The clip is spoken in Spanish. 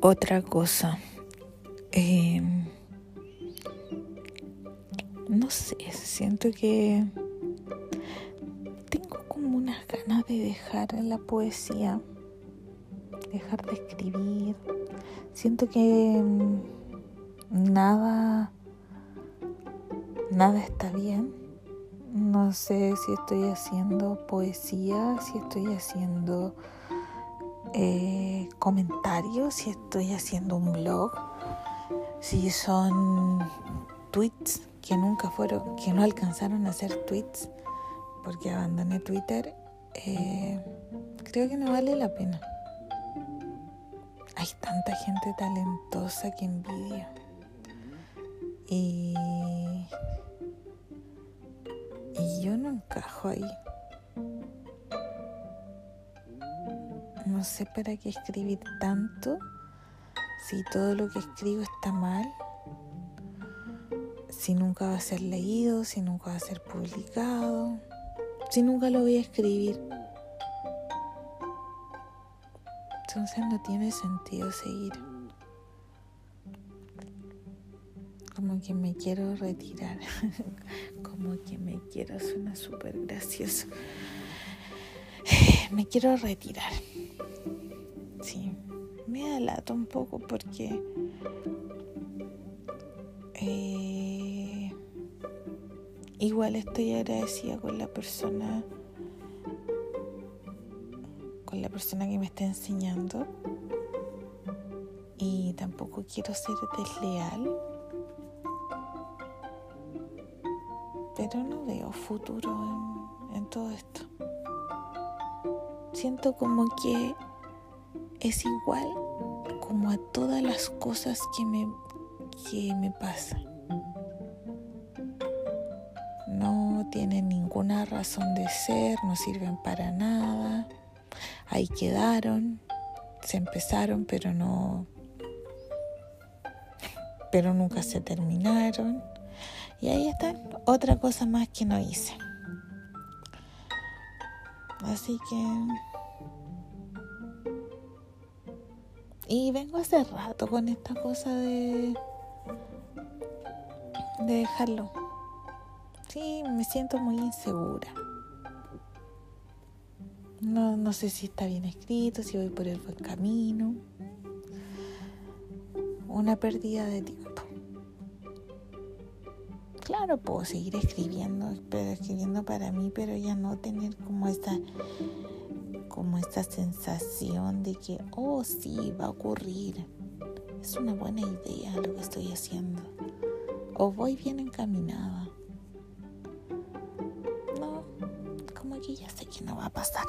otra cosa. Eh, no sé, siento que tengo como unas ganas de dejar la poesía, dejar de escribir. Siento que mm, nada, nada está bien. No sé si estoy haciendo poesía, si estoy haciendo eh, comentarios, si estoy haciendo un blog, si son tweets que nunca fueron, que no alcanzaron a ser tweets porque abandoné Twitter, eh, creo que no vale la pena. Hay tanta gente talentosa que envidia. Y, y yo no encajo ahí. No sé para qué escribir tanto si todo lo que escribo está mal, si nunca va a ser leído, si nunca va a ser publicado, si nunca lo voy a escribir. Entonces no tiene sentido seguir. Como que me quiero retirar. Como que me quiero, suena súper gracioso. Me quiero retirar. Me alato un poco porque eh, igual estoy agradecida con la persona con la persona que me está enseñando y tampoco quiero ser desleal pero no veo futuro en todo esto. Siento como que es igual a todas las cosas que me, que me pasan. No tienen ninguna razón de ser, no sirven para nada. Ahí quedaron, se empezaron, pero no, pero nunca se terminaron. Y ahí está otra cosa más que no hice. Así que Y vengo hace rato con esta cosa de, de dejarlo. Sí, me siento muy insegura. No, no sé si está bien escrito, si voy por el buen camino. Una pérdida de tiempo. Claro, puedo seguir escribiendo, pero escribiendo para mí, pero ya no tener como esta como esta sensación de que, oh sí, va a ocurrir. Es una buena idea lo que estoy haciendo. O voy bien encaminada. No, como que ya sé que no va a pasar.